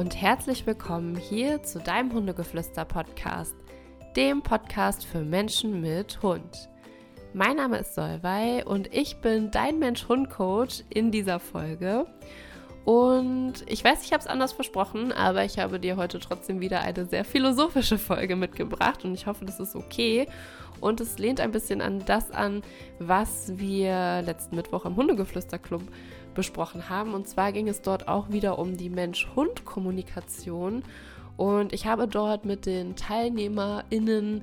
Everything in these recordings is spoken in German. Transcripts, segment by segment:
und herzlich willkommen hier zu deinem Hundegeflüster-Podcast, dem Podcast für Menschen mit Hund. Mein Name ist Solvay und ich bin dein Mensch-Hund-Coach in dieser Folge. Und ich weiß, ich habe es anders versprochen, aber ich habe dir heute trotzdem wieder eine sehr philosophische Folge mitgebracht und ich hoffe, das ist okay. Und es lehnt ein bisschen an das an, was wir letzten Mittwoch im Hundegeflüster-Club besprochen haben. Und zwar ging es dort auch wieder um die Mensch-Hund-Kommunikation. Und ich habe dort mit den TeilnehmerInnen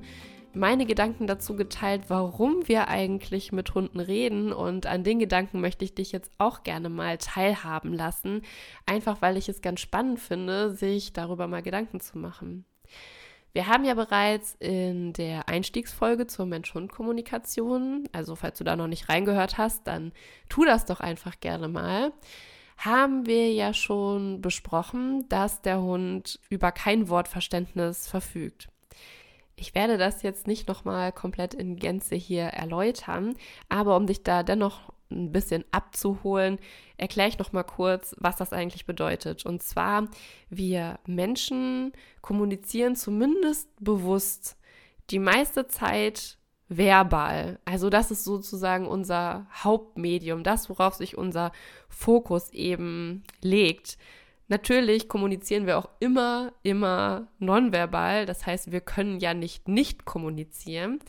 meine Gedanken dazu geteilt, warum wir eigentlich mit Hunden reden. Und an den Gedanken möchte ich dich jetzt auch gerne mal teilhaben lassen. Einfach weil ich es ganz spannend finde, sich darüber mal Gedanken zu machen. Wir haben ja bereits in der Einstiegsfolge zur Mensch-Hund-Kommunikation, also falls du da noch nicht reingehört hast, dann tu das doch einfach gerne mal, haben wir ja schon besprochen, dass der Hund über kein Wortverständnis verfügt. Ich werde das jetzt nicht nochmal komplett in Gänze hier erläutern, aber um dich da dennoch ein bisschen abzuholen, erkläre ich noch mal kurz, was das eigentlich bedeutet. Und zwar, wir Menschen kommunizieren zumindest bewusst die meiste Zeit verbal. Also das ist sozusagen unser Hauptmedium, das, worauf sich unser Fokus eben legt. Natürlich kommunizieren wir auch immer, immer nonverbal. Das heißt, wir können ja nicht nicht kommunizieren.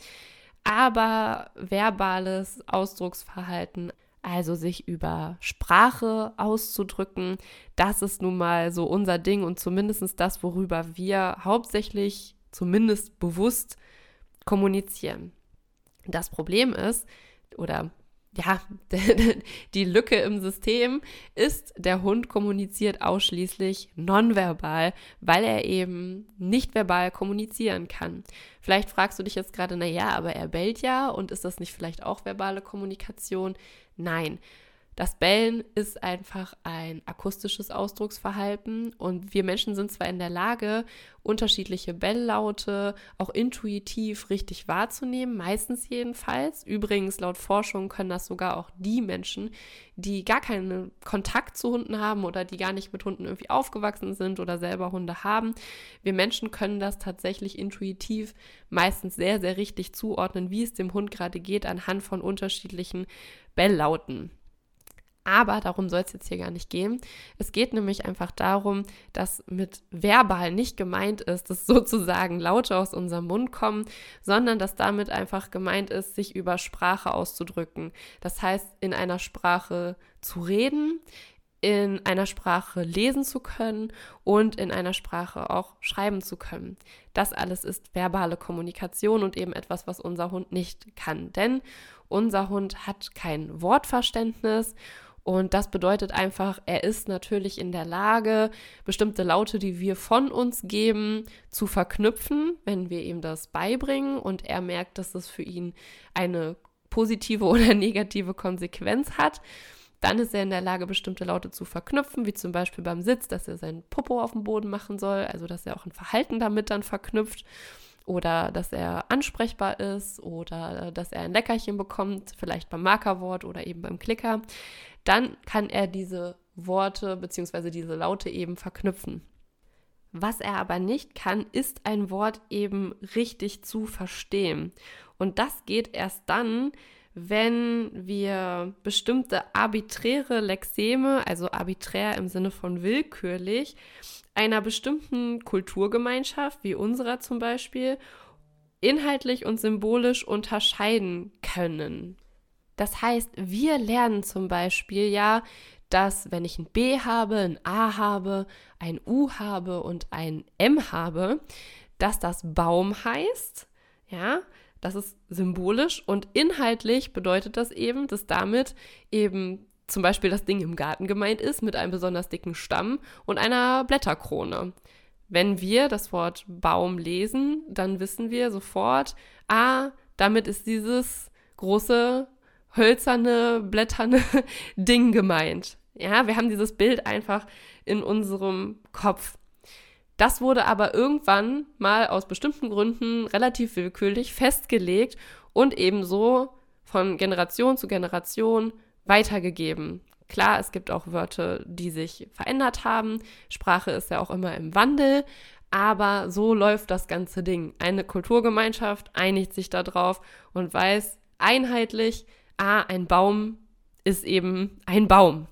Aber verbales Ausdrucksverhalten, also sich über Sprache auszudrücken, das ist nun mal so unser Ding und zumindest das, worüber wir hauptsächlich, zumindest bewusst kommunizieren. Das Problem ist, oder ja, die Lücke im System ist, der Hund kommuniziert ausschließlich nonverbal, weil er eben nicht verbal kommunizieren kann. Vielleicht fragst du dich jetzt gerade, na ja, aber er bellt ja und ist das nicht vielleicht auch verbale Kommunikation? Nein. Das Bellen ist einfach ein akustisches Ausdrucksverhalten und wir Menschen sind zwar in der Lage, unterschiedliche Belllaute auch intuitiv richtig wahrzunehmen, meistens jedenfalls. Übrigens, laut Forschung können das sogar auch die Menschen, die gar keinen Kontakt zu Hunden haben oder die gar nicht mit Hunden irgendwie aufgewachsen sind oder selber Hunde haben. Wir Menschen können das tatsächlich intuitiv meistens sehr, sehr richtig zuordnen, wie es dem Hund gerade geht, anhand von unterschiedlichen Belllauten. Aber darum soll es jetzt hier gar nicht gehen. Es geht nämlich einfach darum, dass mit verbal nicht gemeint ist, dass sozusagen Laute aus unserem Mund kommen, sondern dass damit einfach gemeint ist, sich über Sprache auszudrücken. Das heißt, in einer Sprache zu reden, in einer Sprache lesen zu können und in einer Sprache auch schreiben zu können. Das alles ist verbale Kommunikation und eben etwas, was unser Hund nicht kann. Denn unser Hund hat kein Wortverständnis und das bedeutet einfach, er ist natürlich in der Lage, bestimmte Laute, die wir von uns geben, zu verknüpfen, wenn wir ihm das beibringen und er merkt, dass das für ihn eine positive oder negative Konsequenz hat. Dann ist er in der Lage, bestimmte Laute zu verknüpfen, wie zum Beispiel beim Sitz, dass er seinen Popo auf dem Boden machen soll, also dass er auch ein Verhalten damit dann verknüpft oder dass er ansprechbar ist oder dass er ein Leckerchen bekommt, vielleicht beim Markerwort oder eben beim Klicker dann kann er diese Worte bzw. diese Laute eben verknüpfen. Was er aber nicht kann, ist ein Wort eben richtig zu verstehen. Und das geht erst dann, wenn wir bestimmte arbiträre Lexeme, also arbiträr im Sinne von willkürlich, einer bestimmten Kulturgemeinschaft, wie unserer zum Beispiel, inhaltlich und symbolisch unterscheiden können. Das heißt, wir lernen zum Beispiel ja, dass wenn ich ein B habe, ein A habe, ein U habe und ein M habe, dass das Baum heißt. Ja, das ist symbolisch und inhaltlich bedeutet das eben, dass damit eben zum Beispiel das Ding im Garten gemeint ist mit einem besonders dicken Stamm und einer Blätterkrone. Wenn wir das Wort Baum lesen, dann wissen wir sofort, ah, damit ist dieses große hölzerne, blätterne Ding gemeint. Ja, wir haben dieses Bild einfach in unserem Kopf. Das wurde aber irgendwann mal aus bestimmten Gründen relativ willkürlich festgelegt und ebenso von Generation zu Generation weitergegeben. Klar, es gibt auch Wörter, die sich verändert haben. Sprache ist ja auch immer im Wandel. Aber so läuft das ganze Ding. Eine Kulturgemeinschaft einigt sich darauf und weiß einheitlich, ah, ein Baum ist eben ein Baum.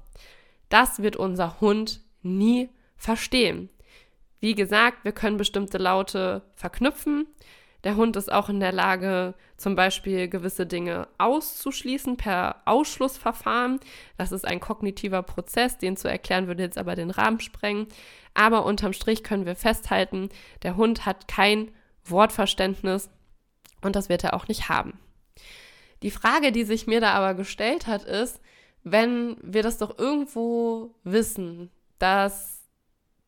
Das wird unser Hund nie verstehen. Wie gesagt, wir können bestimmte Laute verknüpfen. Der Hund ist auch in der Lage, zum Beispiel gewisse Dinge auszuschließen per Ausschlussverfahren. Das ist ein kognitiver Prozess, den zu erklären würde jetzt aber den Rahmen sprengen. Aber unterm Strich können wir festhalten, der Hund hat kein Wortverständnis und das wird er auch nicht haben. Die Frage, die sich mir da aber gestellt hat, ist, wenn wir das doch irgendwo wissen, dass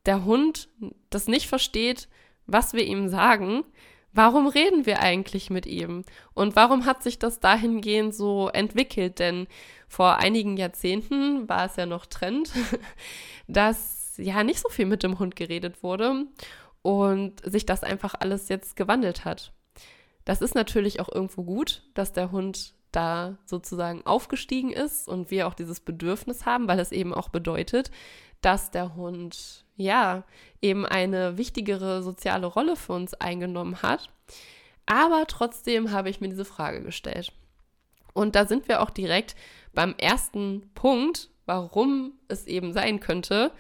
der Hund das nicht versteht, was wir ihm sagen, warum reden wir eigentlich mit ihm? Und warum hat sich das dahingehend so entwickelt? Denn vor einigen Jahrzehnten war es ja noch Trend, dass ja nicht so viel mit dem Hund geredet wurde und sich das einfach alles jetzt gewandelt hat. Das ist natürlich auch irgendwo gut, dass der Hund da sozusagen aufgestiegen ist und wir auch dieses Bedürfnis haben, weil es eben auch bedeutet, dass der Hund ja eben eine wichtigere soziale Rolle für uns eingenommen hat. Aber trotzdem habe ich mir diese Frage gestellt. Und da sind wir auch direkt beim ersten Punkt, warum es eben sein könnte,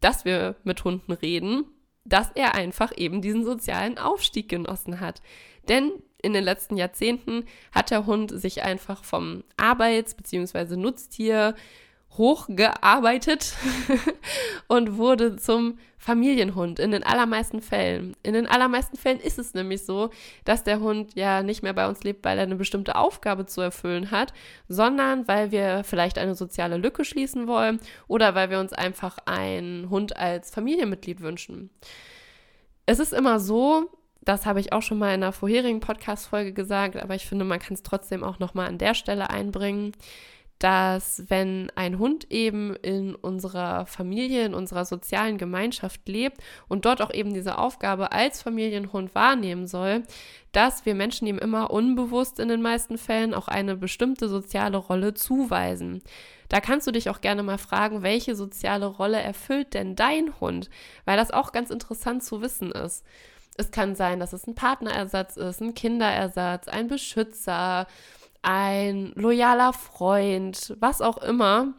dass wir mit Hunden reden, dass er einfach eben diesen sozialen Aufstieg genossen hat. Denn in den letzten Jahrzehnten hat der Hund sich einfach vom Arbeits- bzw. Nutztier hochgearbeitet und wurde zum Familienhund in den allermeisten Fällen. In den allermeisten Fällen ist es nämlich so, dass der Hund ja nicht mehr bei uns lebt, weil er eine bestimmte Aufgabe zu erfüllen hat, sondern weil wir vielleicht eine soziale Lücke schließen wollen oder weil wir uns einfach einen Hund als Familienmitglied wünschen. Es ist immer so, das habe ich auch schon mal in einer vorherigen Podcast-Folge gesagt, aber ich finde, man kann es trotzdem auch nochmal an der Stelle einbringen, dass wenn ein Hund eben in unserer Familie, in unserer sozialen Gemeinschaft lebt und dort auch eben diese Aufgabe als Familienhund wahrnehmen soll, dass wir Menschen ihm immer unbewusst in den meisten Fällen auch eine bestimmte soziale Rolle zuweisen. Da kannst du dich auch gerne mal fragen, welche soziale Rolle erfüllt denn dein Hund, weil das auch ganz interessant zu wissen ist. Es kann sein, dass es ein Partnerersatz ist, ein Kinderersatz, ein Beschützer, ein loyaler Freund, was auch immer.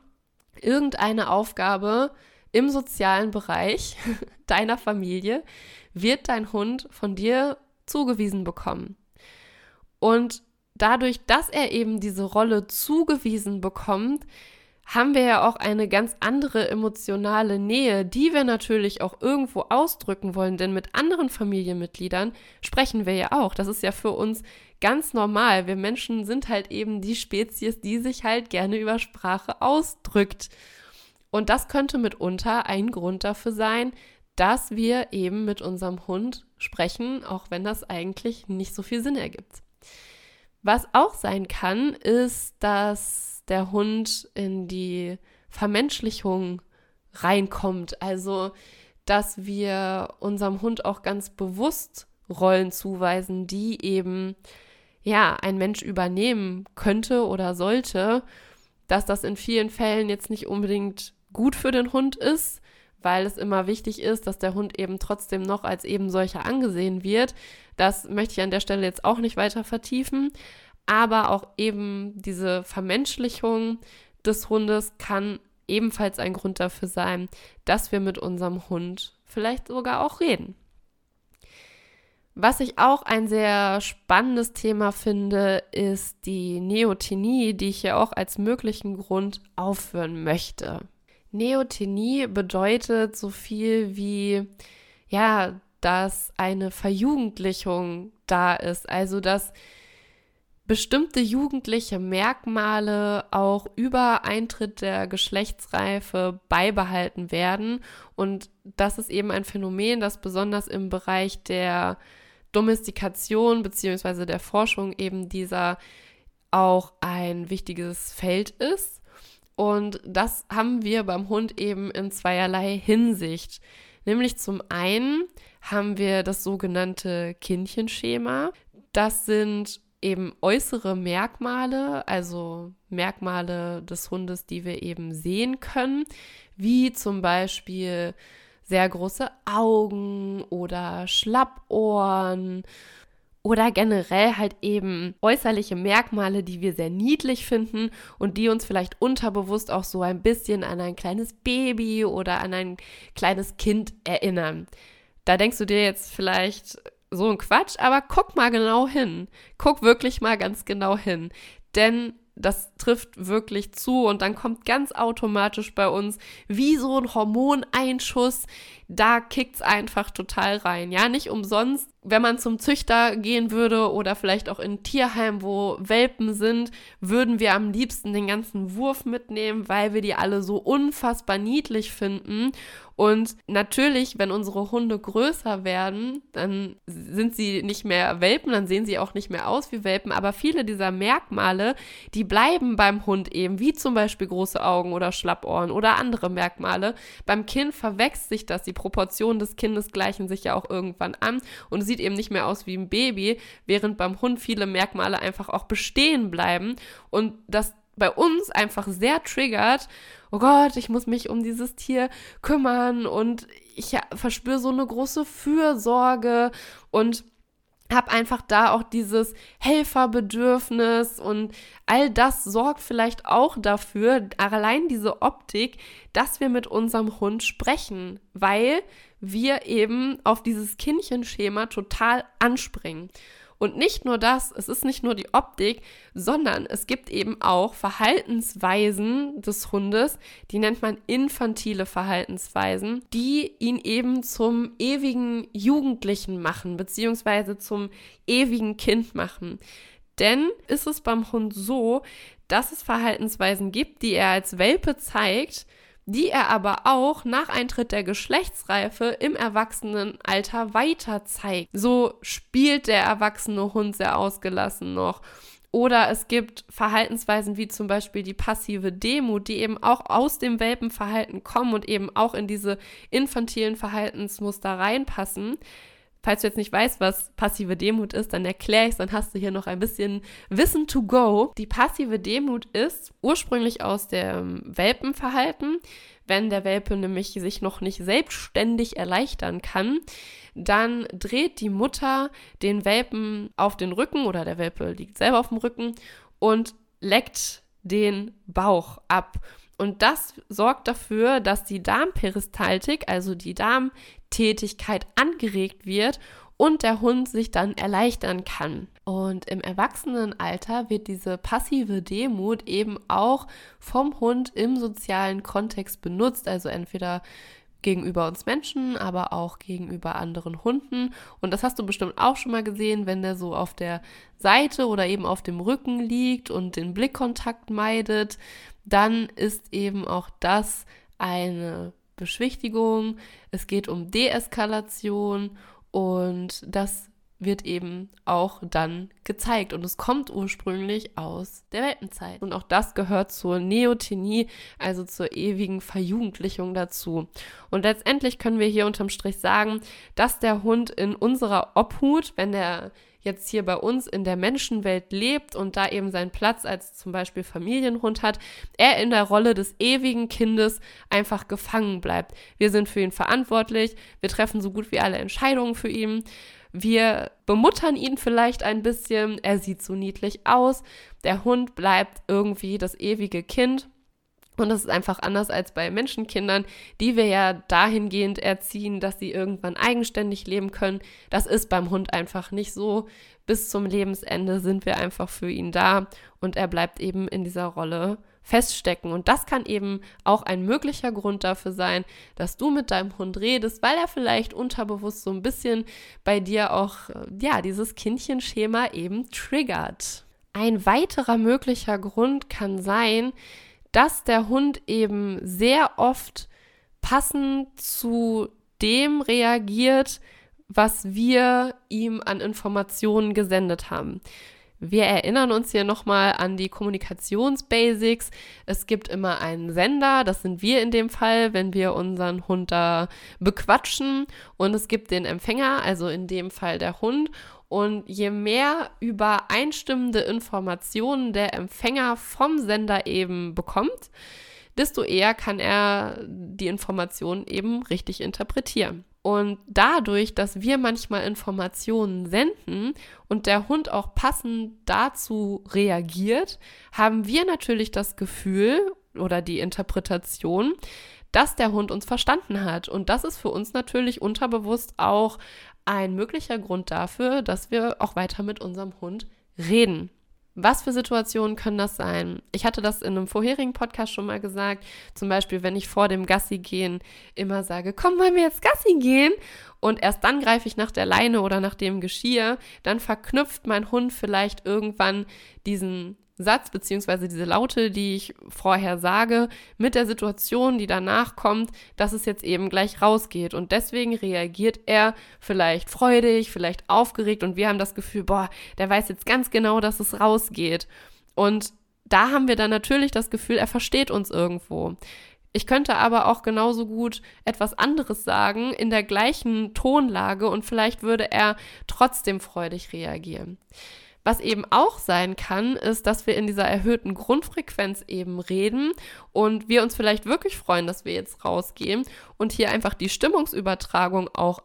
Irgendeine Aufgabe im sozialen Bereich deiner Familie wird dein Hund von dir zugewiesen bekommen. Und dadurch, dass er eben diese Rolle zugewiesen bekommt, haben wir ja auch eine ganz andere emotionale Nähe, die wir natürlich auch irgendwo ausdrücken wollen, denn mit anderen Familienmitgliedern sprechen wir ja auch. Das ist ja für uns ganz normal. Wir Menschen sind halt eben die Spezies, die sich halt gerne über Sprache ausdrückt. Und das könnte mitunter ein Grund dafür sein, dass wir eben mit unserem Hund sprechen, auch wenn das eigentlich nicht so viel Sinn ergibt. Was auch sein kann, ist, dass der Hund in die Vermenschlichung reinkommt. Also, dass wir unserem Hund auch ganz bewusst Rollen zuweisen, die eben ja ein Mensch übernehmen könnte oder sollte, dass das in vielen Fällen jetzt nicht unbedingt gut für den Hund ist, weil es immer wichtig ist, dass der Hund eben trotzdem noch als eben solcher angesehen wird. Das möchte ich an der Stelle jetzt auch nicht weiter vertiefen aber auch eben diese Vermenschlichung des Hundes kann ebenfalls ein Grund dafür sein, dass wir mit unserem Hund vielleicht sogar auch reden. Was ich auch ein sehr spannendes Thema finde, ist die Neotinie, die ich hier auch als möglichen Grund aufführen möchte. Neotinie bedeutet so viel wie, ja, dass eine Verjugendlichung da ist, also dass bestimmte jugendliche Merkmale auch über Eintritt der Geschlechtsreife beibehalten werden. Und das ist eben ein Phänomen, das besonders im Bereich der Domestikation bzw. der Forschung eben dieser auch ein wichtiges Feld ist. Und das haben wir beim Hund eben in zweierlei Hinsicht. Nämlich zum einen haben wir das sogenannte Kindchenschema. Das sind eben äußere Merkmale, also Merkmale des Hundes, die wir eben sehen können, wie zum Beispiel sehr große Augen oder Schlappohren oder generell halt eben äußerliche Merkmale, die wir sehr niedlich finden und die uns vielleicht unterbewusst auch so ein bisschen an ein kleines Baby oder an ein kleines Kind erinnern. Da denkst du dir jetzt vielleicht so ein Quatsch, aber guck mal genau hin. Guck wirklich mal ganz genau hin. Denn das trifft wirklich zu und dann kommt ganz automatisch bei uns wie so ein Hormoneinschuss, da kickt's einfach total rein. Ja, nicht umsonst, wenn man zum Züchter gehen würde oder vielleicht auch in Tierheim, wo Welpen sind, würden wir am liebsten den ganzen Wurf mitnehmen, weil wir die alle so unfassbar niedlich finden und natürlich, wenn unsere Hunde größer werden, dann sind sie nicht mehr Welpen, dann sehen sie auch nicht mehr aus wie Welpen. Aber viele dieser Merkmale, die bleiben beim Hund eben, wie zum Beispiel große Augen oder Schlappohren oder andere Merkmale. Beim Kind verwechselt sich das. Die Proportionen des Kindes gleichen sich ja auch irgendwann an und sieht eben nicht mehr aus wie ein Baby, während beim Hund viele Merkmale einfach auch bestehen bleiben. Und das bei uns einfach sehr triggert, oh Gott, ich muss mich um dieses Tier kümmern und ich verspüre so eine große Fürsorge und habe einfach da auch dieses Helferbedürfnis und all das sorgt vielleicht auch dafür, allein diese Optik, dass wir mit unserem Hund sprechen, weil wir eben auf dieses Kindchenschema total anspringen. Und nicht nur das, es ist nicht nur die Optik, sondern es gibt eben auch Verhaltensweisen des Hundes, die nennt man infantile Verhaltensweisen, die ihn eben zum ewigen Jugendlichen machen, beziehungsweise zum ewigen Kind machen. Denn ist es beim Hund so, dass es Verhaltensweisen gibt, die er als Welpe zeigt, die er aber auch nach Eintritt der Geschlechtsreife im Erwachsenenalter weiter zeigt. So spielt der erwachsene Hund sehr ausgelassen noch. Oder es gibt Verhaltensweisen wie zum Beispiel die passive Demut, die eben auch aus dem Welpenverhalten kommen und eben auch in diese infantilen Verhaltensmuster reinpassen. Falls du jetzt nicht weißt, was passive Demut ist, dann erkläre ich es, dann hast du hier noch ein bisschen Wissen to go. Die passive Demut ist ursprünglich aus dem Welpenverhalten. Wenn der Welpe nämlich sich noch nicht selbstständig erleichtern kann, dann dreht die Mutter den Welpen auf den Rücken oder der Welpe liegt selber auf dem Rücken und leckt den Bauch ab. Und das sorgt dafür, dass die Darmperistaltik, also die Darmtätigkeit, angeregt wird und der Hund sich dann erleichtern kann. Und im Erwachsenenalter wird diese passive Demut eben auch vom Hund im sozialen Kontext benutzt, also entweder gegenüber uns Menschen, aber auch gegenüber anderen Hunden. Und das hast du bestimmt auch schon mal gesehen, wenn der so auf der Seite oder eben auf dem Rücken liegt und den Blickkontakt meidet, dann ist eben auch das eine Beschwichtigung. Es geht um Deeskalation und das wird eben auch dann gezeigt. Und es kommt ursprünglich aus der Weltenzeit. Und auch das gehört zur Neotenie, also zur ewigen Verjugendlichung dazu. Und letztendlich können wir hier unterm Strich sagen, dass der Hund in unserer Obhut, wenn der jetzt hier bei uns in der Menschenwelt lebt und da eben seinen Platz als zum Beispiel Familienhund hat, er in der Rolle des ewigen Kindes einfach gefangen bleibt. Wir sind für ihn verantwortlich, wir treffen so gut wie alle Entscheidungen für ihn. Wir bemuttern ihn vielleicht ein bisschen, er sieht so niedlich aus. Der Hund bleibt irgendwie das ewige Kind. Und das ist einfach anders als bei Menschenkindern, die wir ja dahingehend erziehen, dass sie irgendwann eigenständig leben können. Das ist beim Hund einfach nicht so. Bis zum Lebensende sind wir einfach für ihn da und er bleibt eben in dieser Rolle feststecken. Und das kann eben auch ein möglicher Grund dafür sein, dass du mit deinem Hund redest, weil er vielleicht unterbewusst so ein bisschen bei dir auch, äh, ja, dieses Kindchenschema eben triggert. Ein weiterer möglicher Grund kann sein, dass der Hund eben sehr oft passend zu dem reagiert, was wir ihm an Informationen gesendet haben. Wir erinnern uns hier nochmal an die Kommunikationsbasics. Es gibt immer einen Sender, das sind wir in dem Fall, wenn wir unseren Hund da bequatschen. Und es gibt den Empfänger, also in dem Fall der Hund. Und je mehr übereinstimmende Informationen der Empfänger vom Sender eben bekommt, desto eher kann er die Informationen eben richtig interpretieren. Und dadurch, dass wir manchmal Informationen senden und der Hund auch passend dazu reagiert, haben wir natürlich das Gefühl oder die Interpretation, dass der Hund uns verstanden hat. Und das ist für uns natürlich unterbewusst auch ein möglicher Grund dafür, dass wir auch weiter mit unserem Hund reden. Was für Situationen können das sein? Ich hatte das in einem vorherigen Podcast schon mal gesagt. Zum Beispiel, wenn ich vor dem Gassi gehen immer sage, komm, wollen wir jetzt Gassi gehen? Und erst dann greife ich nach der Leine oder nach dem Geschirr. Dann verknüpft mein Hund vielleicht irgendwann diesen Satz beziehungsweise diese Laute, die ich vorher sage, mit der Situation, die danach kommt, dass es jetzt eben gleich rausgeht. Und deswegen reagiert er vielleicht freudig, vielleicht aufgeregt und wir haben das Gefühl, boah, der weiß jetzt ganz genau, dass es rausgeht. Und da haben wir dann natürlich das Gefühl, er versteht uns irgendwo. Ich könnte aber auch genauso gut etwas anderes sagen in der gleichen Tonlage und vielleicht würde er trotzdem freudig reagieren. Was eben auch sein kann, ist, dass wir in dieser erhöhten Grundfrequenz eben reden und wir uns vielleicht wirklich freuen, dass wir jetzt rausgehen und hier einfach die Stimmungsübertragung auch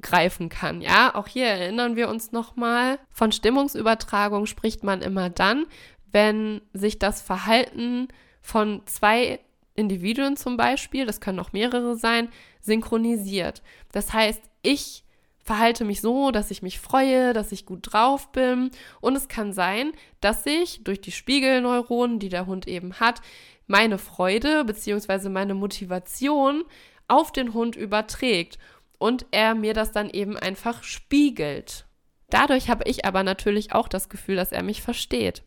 greifen kann. Ja, auch hier erinnern wir uns nochmal, von Stimmungsübertragung spricht man immer dann, wenn sich das Verhalten von zwei Individuen zum Beispiel, das können auch mehrere sein, synchronisiert. Das heißt, ich verhalte mich so, dass ich mich freue, dass ich gut drauf bin. Und es kann sein, dass sich durch die Spiegelneuronen, die der Hund eben hat, meine Freude bzw. meine Motivation auf den Hund überträgt und er mir das dann eben einfach spiegelt. Dadurch habe ich aber natürlich auch das Gefühl, dass er mich versteht.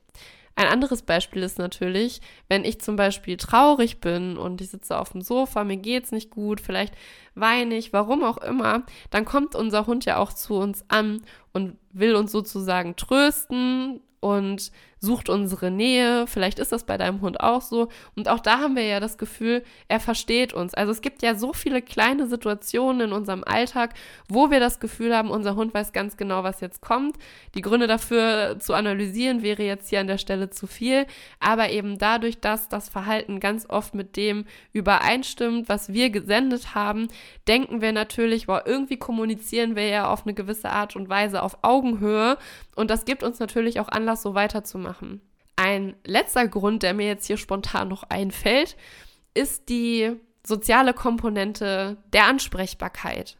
Ein anderes Beispiel ist natürlich, wenn ich zum Beispiel traurig bin und ich sitze auf dem Sofa, mir geht's nicht gut, vielleicht weine ich, warum auch immer, dann kommt unser Hund ja auch zu uns an und will uns sozusagen trösten, und sucht unsere Nähe. Vielleicht ist das bei deinem Hund auch so. Und auch da haben wir ja das Gefühl, er versteht uns. Also es gibt ja so viele kleine Situationen in unserem Alltag, wo wir das Gefühl haben, unser Hund weiß ganz genau, was jetzt kommt. Die Gründe dafür zu analysieren wäre jetzt hier an der Stelle zu viel. Aber eben dadurch, dass das Verhalten ganz oft mit dem übereinstimmt, was wir gesendet haben, denken wir natürlich, boah, irgendwie kommunizieren wir ja auf eine gewisse Art und Weise auf Augenhöhe. Und das gibt uns natürlich auch Anlass, so weiterzumachen. Ein letzter Grund, der mir jetzt hier spontan noch einfällt, ist die soziale Komponente der Ansprechbarkeit.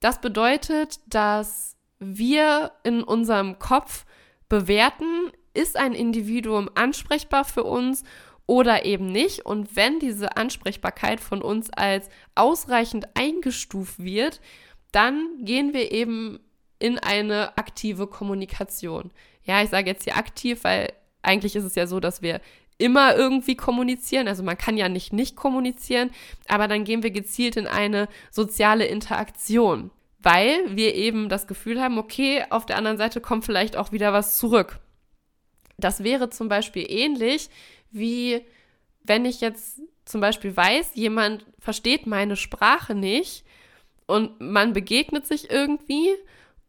Das bedeutet, dass wir in unserem Kopf bewerten, ist ein Individuum ansprechbar für uns oder eben nicht. Und wenn diese Ansprechbarkeit von uns als ausreichend eingestuft wird, dann gehen wir eben in eine aktive Kommunikation. Ja, ich sage jetzt hier aktiv, weil eigentlich ist es ja so, dass wir immer irgendwie kommunizieren. Also man kann ja nicht nicht kommunizieren, aber dann gehen wir gezielt in eine soziale Interaktion, weil wir eben das Gefühl haben, okay, auf der anderen Seite kommt vielleicht auch wieder was zurück. Das wäre zum Beispiel ähnlich wie wenn ich jetzt zum Beispiel weiß, jemand versteht meine Sprache nicht und man begegnet sich irgendwie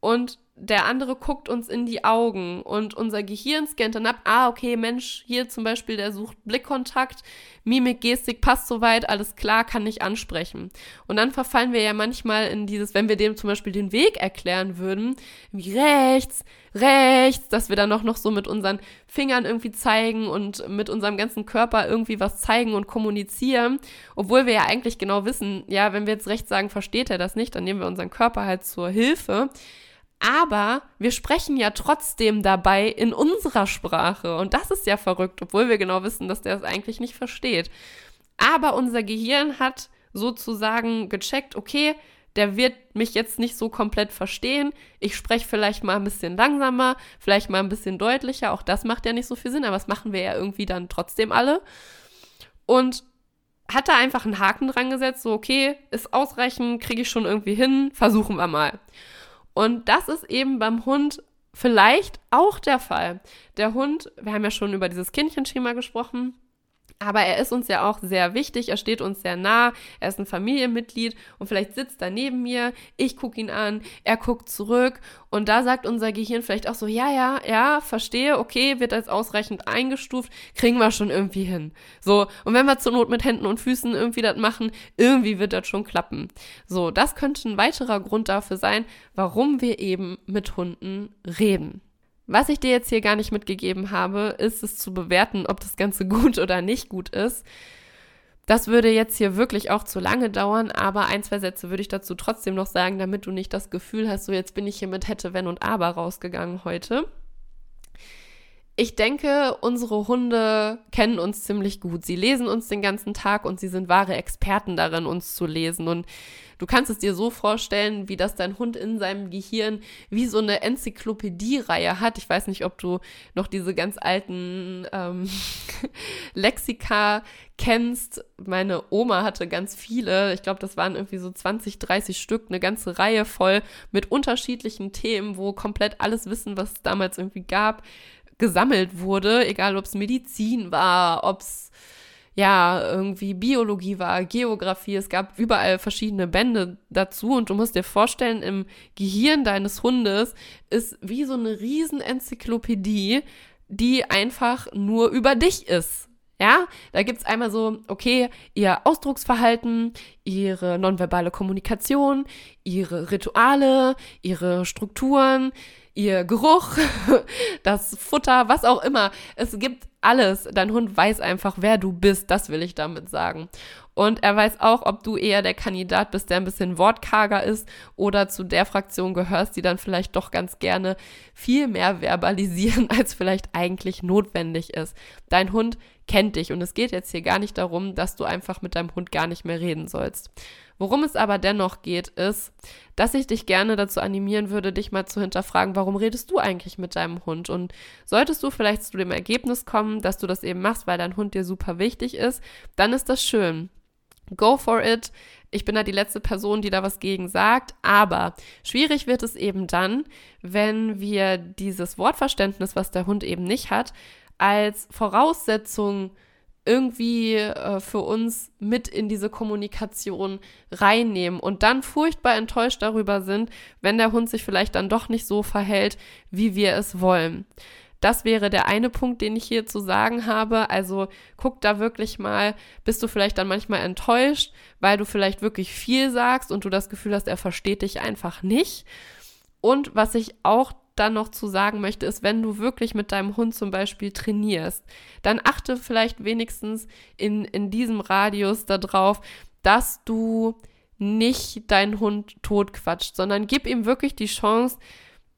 und der andere guckt uns in die Augen und unser Gehirn scannt dann ab, ah, okay, Mensch, hier zum Beispiel, der sucht Blickkontakt, Mimik, Gestik passt soweit, alles klar, kann ich ansprechen. Und dann verfallen wir ja manchmal in dieses, wenn wir dem zum Beispiel den Weg erklären würden, wie rechts, rechts, dass wir dann auch noch so mit unseren Fingern irgendwie zeigen und mit unserem ganzen Körper irgendwie was zeigen und kommunizieren, obwohl wir ja eigentlich genau wissen, ja, wenn wir jetzt rechts sagen, versteht er das nicht, dann nehmen wir unseren Körper halt zur Hilfe. Aber wir sprechen ja trotzdem dabei in unserer Sprache. Und das ist ja verrückt, obwohl wir genau wissen, dass der es eigentlich nicht versteht. Aber unser Gehirn hat sozusagen gecheckt, okay, der wird mich jetzt nicht so komplett verstehen. Ich spreche vielleicht mal ein bisschen langsamer, vielleicht mal ein bisschen deutlicher. Auch das macht ja nicht so viel Sinn, aber das machen wir ja irgendwie dann trotzdem alle. Und hat da einfach einen Haken dran gesetzt, so okay, ist ausreichend, kriege ich schon irgendwie hin, versuchen wir mal. Und das ist eben beim Hund vielleicht auch der Fall. Der Hund, wir haben ja schon über dieses Kindchenschema gesprochen, Aber er ist uns ja auch sehr wichtig, er steht uns sehr nah, er ist ein Familienmitglied und vielleicht sitzt er neben mir, ich gucke ihn an, er guckt zurück und da sagt unser Gehirn vielleicht auch so, ja, ja, ja, verstehe, okay, wird als ausreichend eingestuft, kriegen wir schon irgendwie hin. So, und wenn wir zur Not mit Händen und Füßen irgendwie das machen, irgendwie wird das schon klappen. So, das könnte ein weiterer Grund dafür sein, warum wir eben mit Hunden reden. Was ich dir jetzt hier gar nicht mitgegeben habe, ist es zu bewerten, ob das Ganze gut oder nicht gut ist. Das würde jetzt hier wirklich auch zu lange dauern, aber ein, zwei Sätze würde ich dazu trotzdem noch sagen, damit du nicht das Gefühl hast, so jetzt bin ich hier mit hätte, wenn und aber rausgegangen heute. Ich denke, unsere Hunde kennen uns ziemlich gut. Sie lesen uns den ganzen Tag und sie sind wahre Experten darin, uns zu lesen. Und Du kannst es dir so vorstellen, wie das dein Hund in seinem Gehirn wie so eine Enzyklopädie-Reihe hat. Ich weiß nicht, ob du noch diese ganz alten ähm, Lexika kennst. Meine Oma hatte ganz viele. Ich glaube, das waren irgendwie so 20, 30 Stück, eine ganze Reihe voll mit unterschiedlichen Themen, wo komplett alles Wissen, was es damals irgendwie gab, gesammelt wurde. Egal, ob es Medizin war, ob es ja, irgendwie Biologie war, Geografie, es gab überall verschiedene Bände dazu und du musst dir vorstellen, im Gehirn deines Hundes ist wie so eine riesen Enzyklopädie, die einfach nur über dich ist. Ja, da gibt's einmal so, okay, ihr Ausdrucksverhalten, ihre nonverbale Kommunikation, ihre Rituale, ihre Strukturen, ihr Geruch, das Futter, was auch immer. Es gibt alles. Dein Hund weiß einfach, wer du bist. Das will ich damit sagen. Und er weiß auch, ob du eher der Kandidat bist, der ein bisschen wortkarger ist oder zu der Fraktion gehörst, die dann vielleicht doch ganz gerne viel mehr verbalisieren, als vielleicht eigentlich notwendig ist. Dein Hund kennt dich und es geht jetzt hier gar nicht darum, dass du einfach mit deinem Hund gar nicht mehr reden sollst. Worum es aber dennoch geht, ist, dass ich dich gerne dazu animieren würde, dich mal zu hinterfragen, warum redest du eigentlich mit deinem Hund? Und solltest du vielleicht zu dem Ergebnis kommen, dass du das eben machst, weil dein Hund dir super wichtig ist, dann ist das schön. Go for it. Ich bin da die letzte Person, die da was gegen sagt. Aber schwierig wird es eben dann, wenn wir dieses Wortverständnis, was der Hund eben nicht hat, als Voraussetzung irgendwie äh, für uns mit in diese Kommunikation reinnehmen und dann furchtbar enttäuscht darüber sind, wenn der Hund sich vielleicht dann doch nicht so verhält, wie wir es wollen. Das wäre der eine Punkt, den ich hier zu sagen habe. Also guck da wirklich mal, bist du vielleicht dann manchmal enttäuscht, weil du vielleicht wirklich viel sagst und du das Gefühl hast, er versteht dich einfach nicht. Und was ich auch dann noch zu sagen möchte, ist, wenn du wirklich mit deinem Hund zum Beispiel trainierst, dann achte vielleicht wenigstens in, in diesem Radius darauf, dass du nicht deinen Hund totquatscht, sondern gib ihm wirklich die Chance,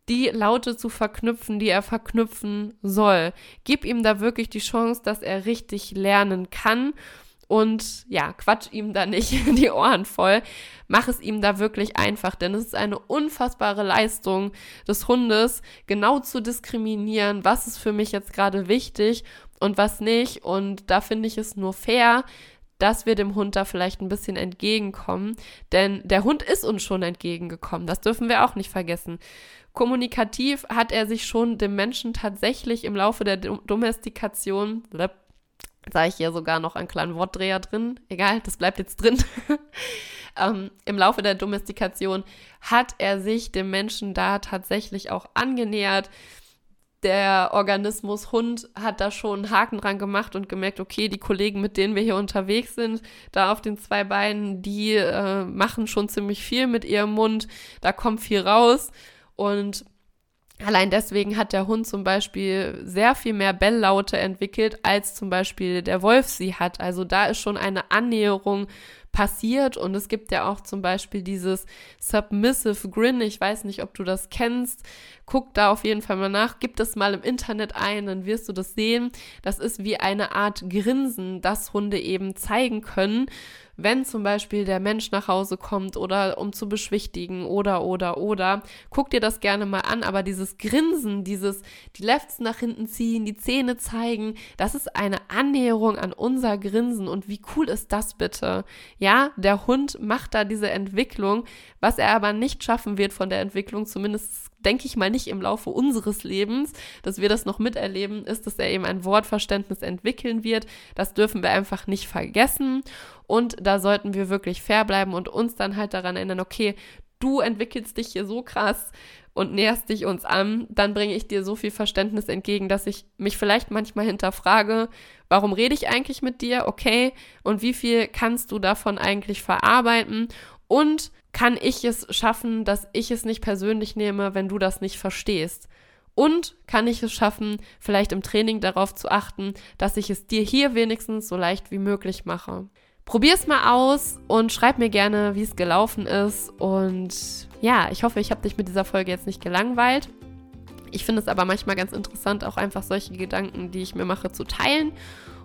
die Laute zu verknüpfen, die er verknüpfen soll. Gib ihm da wirklich die Chance, dass er richtig lernen kann und ja, quatsch ihm da nicht die Ohren voll. Mach es ihm da wirklich einfach, denn es ist eine unfassbare Leistung des Hundes, genau zu diskriminieren, was ist für mich jetzt gerade wichtig und was nicht. Und da finde ich es nur fair, dass wir dem Hund da vielleicht ein bisschen entgegenkommen, denn der Hund ist uns schon entgegengekommen. Das dürfen wir auch nicht vergessen. Kommunikativ hat er sich schon dem Menschen tatsächlich im Laufe der Domestikation, sage ich hier sogar noch einen kleinen Wortdreher drin. Egal, das bleibt jetzt drin. ähm, Im Laufe der Domestikation hat er sich dem Menschen da tatsächlich auch angenähert. Der Organismus Hund hat da schon einen Haken dran gemacht und gemerkt, okay, die Kollegen, mit denen wir hier unterwegs sind, da auf den zwei Beinen, die äh, machen schon ziemlich viel mit ihrem Mund, da kommt viel raus. Und Allein deswegen hat der Hund zum Beispiel sehr viel mehr Belllaute entwickelt, als zum Beispiel der Wolf sie hat. Also da ist schon eine Annäherung passiert und es gibt ja auch zum Beispiel dieses Submissive Grin. Ich weiß nicht, ob du das kennst. Guck da auf jeden Fall mal nach. Gib das mal im Internet ein, dann wirst du das sehen. Das ist wie eine Art Grinsen, das Hunde eben zeigen können wenn zum Beispiel der Mensch nach Hause kommt oder um zu beschwichtigen oder, oder, oder, guck dir das gerne mal an, aber dieses Grinsen, dieses die Lefts nach hinten ziehen, die Zähne zeigen, das ist eine Annäherung an unser Grinsen und wie cool ist das bitte? Ja, der Hund macht da diese Entwicklung, was er aber nicht schaffen wird von der Entwicklung, zumindest denke ich mal nicht im Laufe unseres Lebens, dass wir das noch miterleben, ist, dass er eben ein Wortverständnis entwickeln wird. Das dürfen wir einfach nicht vergessen. Und da sollten wir wirklich fair bleiben und uns dann halt daran erinnern, okay, du entwickelst dich hier so krass und näherst dich uns an, dann bringe ich dir so viel Verständnis entgegen, dass ich mich vielleicht manchmal hinterfrage, warum rede ich eigentlich mit dir? Okay, und wie viel kannst du davon eigentlich verarbeiten? Und kann ich es schaffen, dass ich es nicht persönlich nehme, wenn du das nicht verstehst? Und kann ich es schaffen, vielleicht im Training darauf zu achten, dass ich es dir hier wenigstens so leicht wie möglich mache? Probier es mal aus und schreib mir gerne, wie es gelaufen ist. Und ja, ich hoffe, ich habe dich mit dieser Folge jetzt nicht gelangweilt. Ich finde es aber manchmal ganz interessant, auch einfach solche Gedanken, die ich mir mache, zu teilen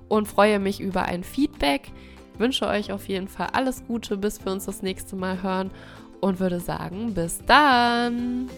und freue mich über ein Feedback. Wünsche euch auf jeden Fall alles Gute, bis wir uns das nächste Mal hören und würde sagen, bis dann.